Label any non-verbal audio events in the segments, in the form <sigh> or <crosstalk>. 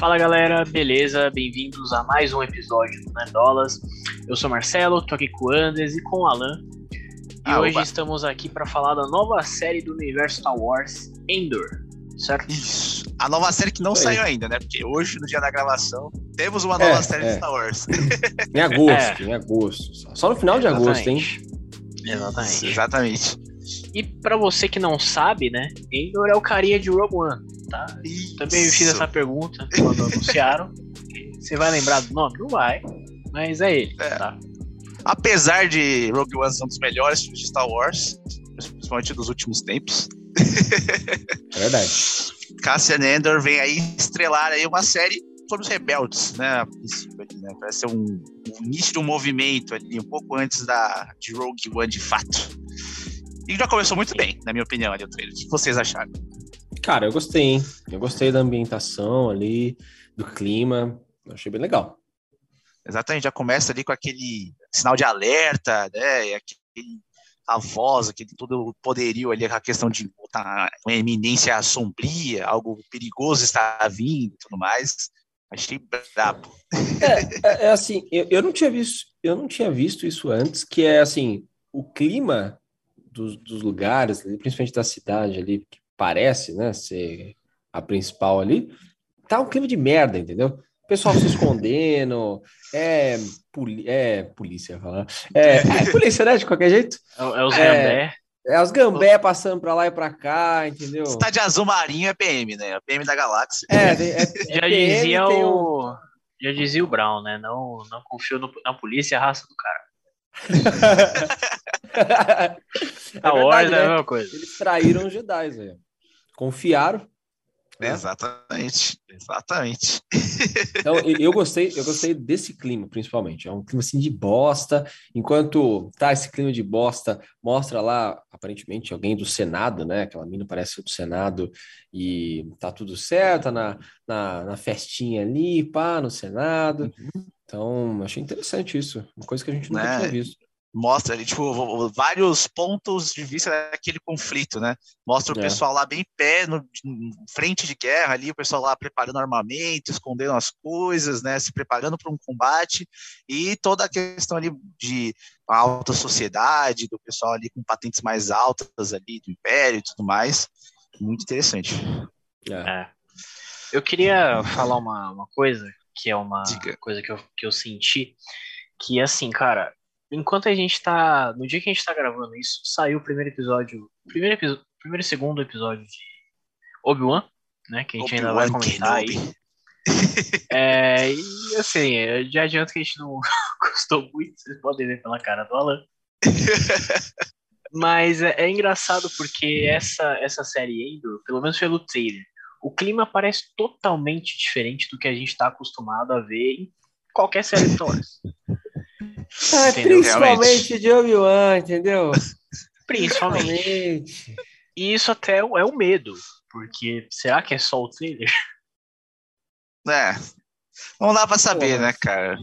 Fala galera, beleza? Bem-vindos a mais um episódio do Nerdolas. Eu sou Marcelo, tô aqui com o Andes e com o Alan. E Ah, hoje opa. estamos aqui para falar da nova série do universo Star Wars, Endor, certo? Isso. A nova série que não saiu ainda, né? Porque hoje, no dia da gravação, temos uma nova É, série é. de Star Wars. <laughs> Em agosto, É. em agosto. Só. Só no final de agosto, hein? Exatamente. Exatamente. E pra você que não sabe, né, Endor é o carinha de Rogue One, tá? Também fiz Isso. essa pergunta quando anunciaram. <laughs> Você vai lembrar do nome? Não vai, mas é ele, É. tá? Apesar de Rogue One ser um dos melhores filmes de Star Wars, principalmente dos últimos tempos, <laughs> É verdade. Cassian Andor vem aí estrelar aí uma série sobre os rebeldes, né? A princípio ali, né? Parece ser um, um início de um movimento ali, um pouco antes da, de Rogue One de fato. E já começou muito bem, na minha opinião, ali o trailer. O que vocês acharam? Cara, eu gostei, hein? Eu gostei da ambientação ali, do clima. Eu achei bem legal. Exatamente, já começa ali com aquele sinal de alerta, né? E aquele, a voz, aquele todo o poderio ali, a questão de botar uma eminência sombria, algo perigoso está vindo e tudo mais. Achei brabo. <laughs> É, é assim, eu, eu não tinha visto, eu não tinha visto isso antes, que é assim, o clima dos, dos lugares, principalmente da cidade ali, que parece, né, ser a principal ali, tá um clima de merda, entendeu? O pessoal se escondendo, <laughs> é, poli é polícia, ia falar. É, é polícia, né, de qualquer jeito. É, é os É. Gambé. É os gambé passando pra lá e pra cá, entendeu? Se tá de azul marinho é PM, né? É PM da galáxia. É, é, <laughs> Já PM, dizia um- o. Já dizia o Brown, né? Não, não confio no- na polícia e a raça do cara. <laughs> É Wars verdade, é a né? mesma coisa. Eles traíram os Jedi, velho. Confiaram. Né? Exatamente, exatamente. Então, eu gostei, eu gostei desse clima, principalmente. É um clima assim de bosta. Enquanto tá esse clima de bosta, mostra lá, aparentemente, alguém do Senado, né? Aquela mina parece do Senado e tá tudo certo, tá na, na, na festinha ali, pá, no Senado. Então, achei interessante isso. Uma coisa que a gente nunca Né? tinha visto. Mostra ali, tipo, vários pontos de vista daquele conflito, né? Mostra o É. pessoal lá bem pé, no, em frente de guerra ali, o pessoal lá preparando armamento, escondendo as coisas, né? Se preparando para um combate, e toda a questão ali de alta sociedade, do pessoal ali com patentes mais altas ali, do Império e tudo mais. Muito interessante. É. É. Eu queria falar uma, uma coisa, que é uma Diga. coisa que eu, que eu senti, que assim, cara, enquanto a gente tá. No dia que a gente tá gravando isso, saiu o primeiro episódio. Primeiro, episo- primeiro e segundo episódio de Obi-Wan, né? Que a gente ainda vai comentar aí. Kenobi. <laughs> É, e assim, eu já adianto que a gente não <laughs> gostou muito, vocês podem ver pela cara do Alan. Mas é, é engraçado porque essa, essa série Endor, pelo menos pelo trailer, o clima parece totalmente diferente do que a gente tá acostumado a ver em qualquer série de Star Wars. <laughs> Ah, Entendeu? principalmente de Obi-Wan, entendeu? <laughs> Principalmente. E isso até é um medo, porque será que é só o trailer? É. Não dá pra saber, Pô, né, cara?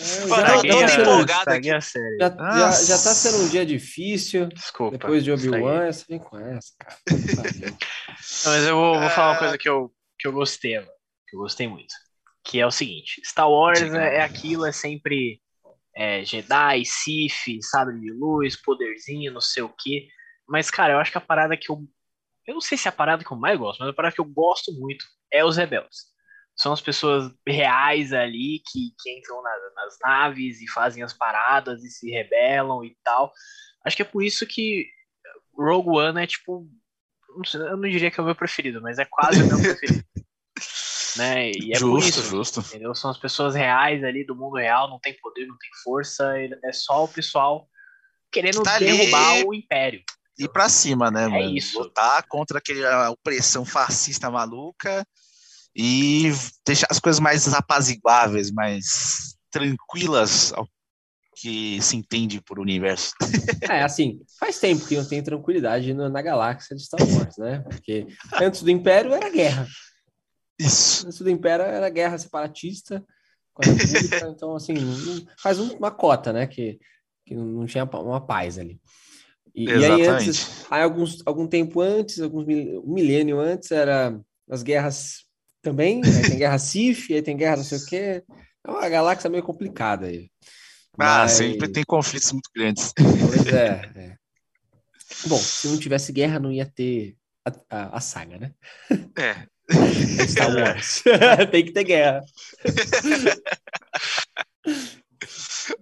É, Mano, já, tô tá sendo, empolgado estraguei a série. já, já, já tá sendo um dia difícil. Desculpa. Depois de Obi-Wan, você vem com essa, cara. <laughs> Não, mas eu vou, vou falar uma coisa que eu, que eu gostei agora, que eu gostei muito. Que é o seguinte: Star Wars é, é aquilo, é sempre é, Jedi, Sith, sabre de luz, poderzinho, não sei o quê. Mas, cara, eu acho que a parada que eu. Eu não sei se é a parada que eu mais gosto, mas a parada que eu gosto muito é os rebeldes. São as pessoas reais ali que, que entram na- nas naves e fazem as paradas e se rebelam e tal. Acho que é por isso que Rogue One é tipo não sei, eu não diria que é o meu preferido, mas é quase o meu <laughs> preferido. Né? E é por justo, isso, justo. entendeu? São as pessoas reais ali do mundo real, não tem poder, não tem força, é só o pessoal querendo Tá ali. derrubar o império. ir pra cima, né, mano? isso. Lutar contra aquela opressão fascista maluca e deixar as coisas mais apaziguáveis, mais tranquilas ao que se entende por universo. É, assim, faz tempo que não tem tranquilidade na galáxia de Star Wars, né? Porque antes do Império era guerra. Isso. Antes do Império era guerra separatista com a República. <laughs> então, assim, faz um- uma cota, né? Que, que não tinha uma paz ali. E, e aí, antes, aí alguns, algum tempo antes, alguns mil- um milênio antes, era as guerras também, aí tem guerra Sif, aí tem guerra não sei o quê. É uma galáxia meio complicada aí. Ah, Mas- sempre tem conflitos muito grandes. Pois é, <laughs> é. Bom, se não tivesse guerra, não ia ter a, a- a saga, né? É. Star Wars. <laughs> <laughs> tem que ter guerra.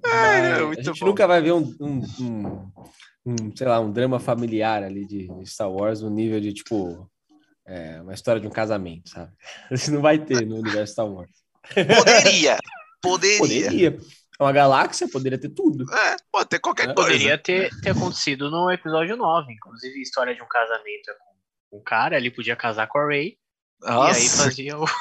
Ai, Mas é a gente bom. nunca vai ver um, um, um- um, sei lá, um drama familiar ali de Star Wars no nível de, tipo, é, uma história de um casamento, sabe? <laughs> Isso não vai ter no universo Star Wars. Poderia. Poderia. Poderia. É uma galáxia, poderia ter tudo. É, pode ter qualquer É. coisa. Poderia ter, ter acontecido no episódio 9, inclusive a história de um casamento é com um cara, ele podia casar com a Ray, e aí Nossa. fazia o. <laughs>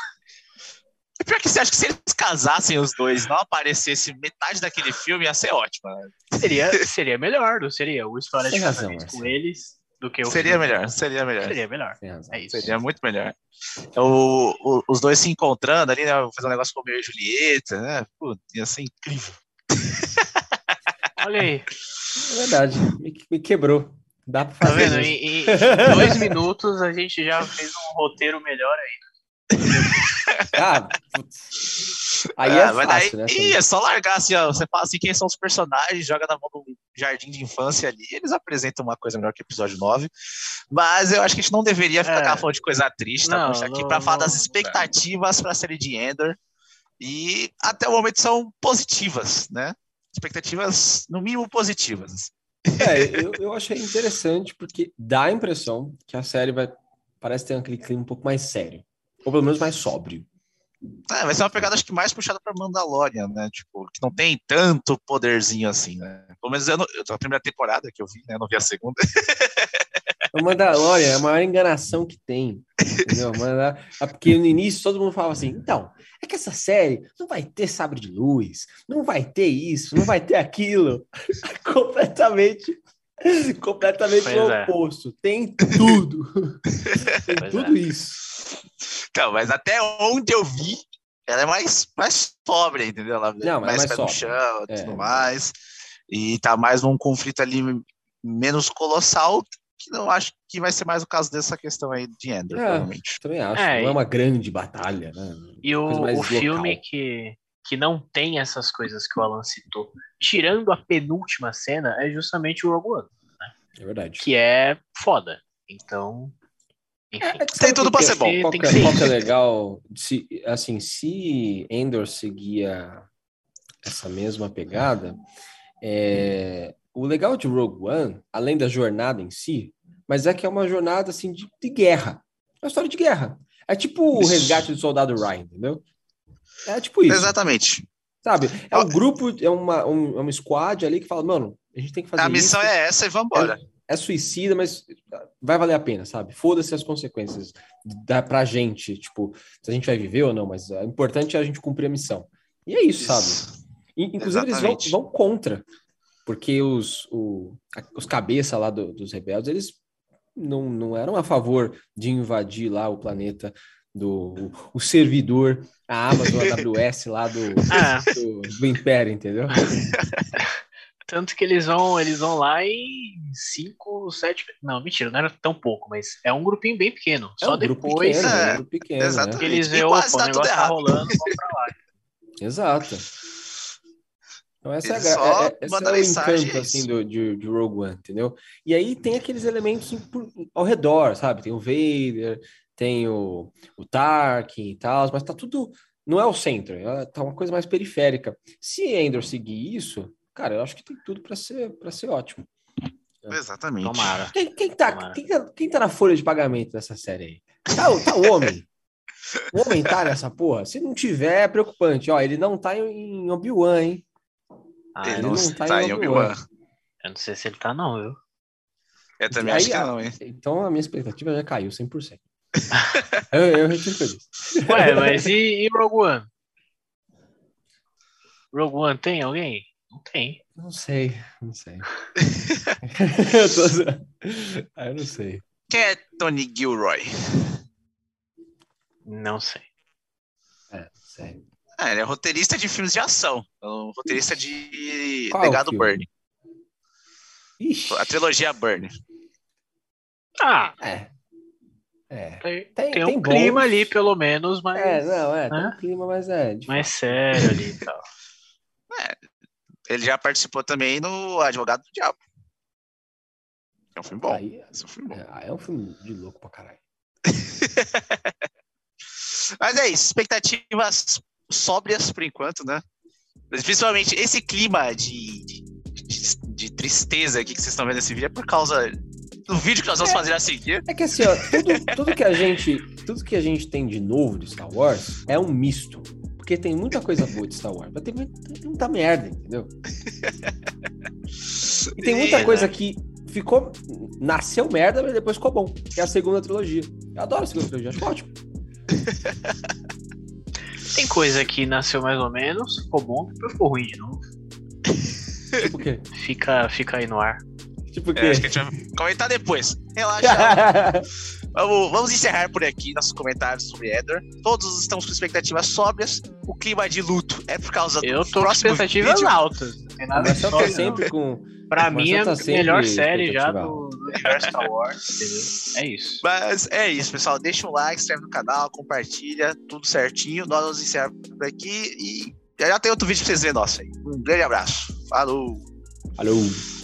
E Pior que você acha que se eles casassem os dois, não aparecesse metade daquele filme, ia ser ótimo. né? Seria, seria melhor, não seria? O história de razão, casamento com eles do que o. Seria filme. melhor, seria melhor. Seria melhor. É isso. Seria muito melhor. O, o- os dois se encontrando ali, né? Fazer um negócio com Romeu e Julieta, né? Pô, ia ser incrível. <laughs> Olha aí, É verdade. Me, me quebrou. Dá pra tá fazer. vendo? isso. Em, em dois minutos a gente já fez um roteiro melhor aí. Ah, putz. Aí é Ah, daí, fácil, né? ih, é só largar assim, ó. Você fala assim, quem são os personagens, joga na mão do jardim de infância ali, eles apresentam uma coisa melhor que o episódio 9. Mas eu acho que a gente não deveria ficar É. falando de coisa triste, tá? Não, A tá aqui pra falar não, das expectativas pra série de Ender. E até o momento são positivas, né? Expectativas, no mínimo, positivas. É, eu, eu achei interessante porque dá a impressão que a série vai parece ter aquele clima um pouco mais sério. Ou pelo menos mais sóbrio. É, vai ser uma pegada, acho que mais puxada pra Mandalorian, né? Tipo, que não tem tanto poderzinho assim, né? Pelo menos eu, não, eu, a primeira temporada que eu vi, né? Não vi a segunda. <laughs> O Mandalorian é a maior enganação que tem. Entendeu? É Porque no início todo mundo falava assim: então, é que essa série não vai ter sabre de luz, não vai ter isso, não vai ter aquilo. <laughs> completamente. Completamente Pois o é. oposto. Tem tudo. <laughs> tem Pois tudo isso. Então, mas até onde eu vi, ela é mais, mais sóbria, entendeu? Ela Não, mas é mais pé no chão e É. tudo mais. E tá mais num conflito ali menos colossal, que não acho que vai ser mais o caso dessa questão aí de Ender, É. provavelmente. Também acho. É, não é uma grande batalha, né? E o, o filme que, que não tem essas coisas que o Alan citou, tirando a penúltima cena, é justamente o Rogue One, É verdade. que é foda. Então, enfim. É que Tem tudo pra ser bom. Qual que é, ser qual que é legal? Se, assim, se Endor seguia essa mesma pegada, é, o legal de Rogue One, além da jornada em si, mas é que é uma jornada assim de, de guerra. É uma história de guerra. É tipo o Isso. resgate do soldado Ryan, entendeu? É tipo isso. Exatamente. Sabe? É um grupo, é uma, um, é uma squad ali que fala, mano, a gente tem que fazer A missão isso. é essa e vambora. é suicida, mas vai valer a pena, sabe? Foda-se as consequências da, pra gente, tipo, se a gente vai viver ou não, mas o importante é a gente cumprir a missão. E é isso, sabe? In- Inclusive, eles vão, Exatamente. vão contra, porque os, o, a- os cabeças lá do- dos rebeldes, eles não, não eram a favor de invadir lá o planeta do o, o servidor, a Amazon AWS lá do, <laughs> Ah, do, do Império, entendeu? <laughs> tanto que eles vão, eles vão lá em 5, 7. Não, mentira, não era tão pouco, mas é um grupinho bem pequeno. É Só um grupo depois pequeno, é, é um grupo pequeno, né? exatamente. que eles veem, opa, o tudo negócio tá rolando, vamos pra lá. Exato. Então essa é, a Eles gra- só é, é, esse é o mensagem, encanto é assim do, de, de Rogue One, entendeu? E aí tem aqueles elementos ao redor, sabe? Tem o Vader, tem o, o Tarkin e tal, mas tá tudo não é o centro, é, tá uma coisa mais periférica. Se Endor seguir isso, cara, eu acho que tem tudo para ser para ser ótimo. Exatamente. Tomara. Quem, quem, tá, Tomara. quem, tá, quem tá na folha de pagamento dessa série aí? Tá, o- tá o homem. O homem tá nessa porra? Se não tiver, é preocupante. Ó, ele não tá em, em Obi-Wan, hein? Ah, Ele eu, não, não tá tá em em Obi-Wan. Eu não sei se ele tá, não, viu? Eu também Aí, acho que a- não, hein? Então a minha expectativa já caiu 100%. <laughs> eu, eu retiro o que eu disse. Ué, mas e, e Rogue One? Rogue One tem alguém? Não tem. Não sei, não sei. <laughs> eu, tô... zoando. Ah, eu não sei. Quem é Tony Gilroy? Não sei. É, não sei. Ah, ele é roteirista de filmes de ação. É um roteirista de Qual Legado filme? Burn. Ixi, A trilogia Burn. Ah, é. É. Tem, tem, tem um clima ali, pelo menos, mas. É, não, é, né? tem um clima, mas é. Mais sério ali e tal. <laughs> É, ele já participou também no Advogado do Diabo. É um filme bom. Aí, é um filme bom. É, é um filme de louco pra caralho. <laughs> Mas é isso, expectativas sóbrias por enquanto, né? Principalmente esse clima de, de, de tristeza aqui que vocês estão vendo nesse vídeo é por causa do vídeo que nós vamos é, fazer a seguir. É que assim, ó, tudo, tudo, que a gente, tudo que a gente tem de novo de Star Wars é um misto. Porque tem muita coisa boa de Star Wars, mas tem muita merda, entendeu? E tem muita coisa que ficou. Nasceu merda, mas depois ficou bom. Que é a segunda trilogia. Eu adoro a segunda trilogia, acho ótimo. <laughs> Tem coisa que nasceu mais ou menos, ficou bom, depois ficou ruim de novo. Tipo o quê? Fica, fica aí no ar. Tipo o quê? É, acho que a gente vai comentar depois. Relaxa. <laughs> vamos, vamos encerrar por aqui nossos comentários sobre Eder. Todos estamos com expectativas sóbrias. O clima de luto é por causa do Eu tô com expectativas vídeo. altas. Não tem nada sempre com Pra mim é tá a melhor série já do, do universo Star Wars, entendeu? É isso. Mas é isso, pessoal. Deixa um like, inscreve no canal, compartilha, tudo certinho. Nós nos encerramos por aqui e já tem outro vídeo pra vocês verem nosso aí. Um grande abraço. Falou! Falou!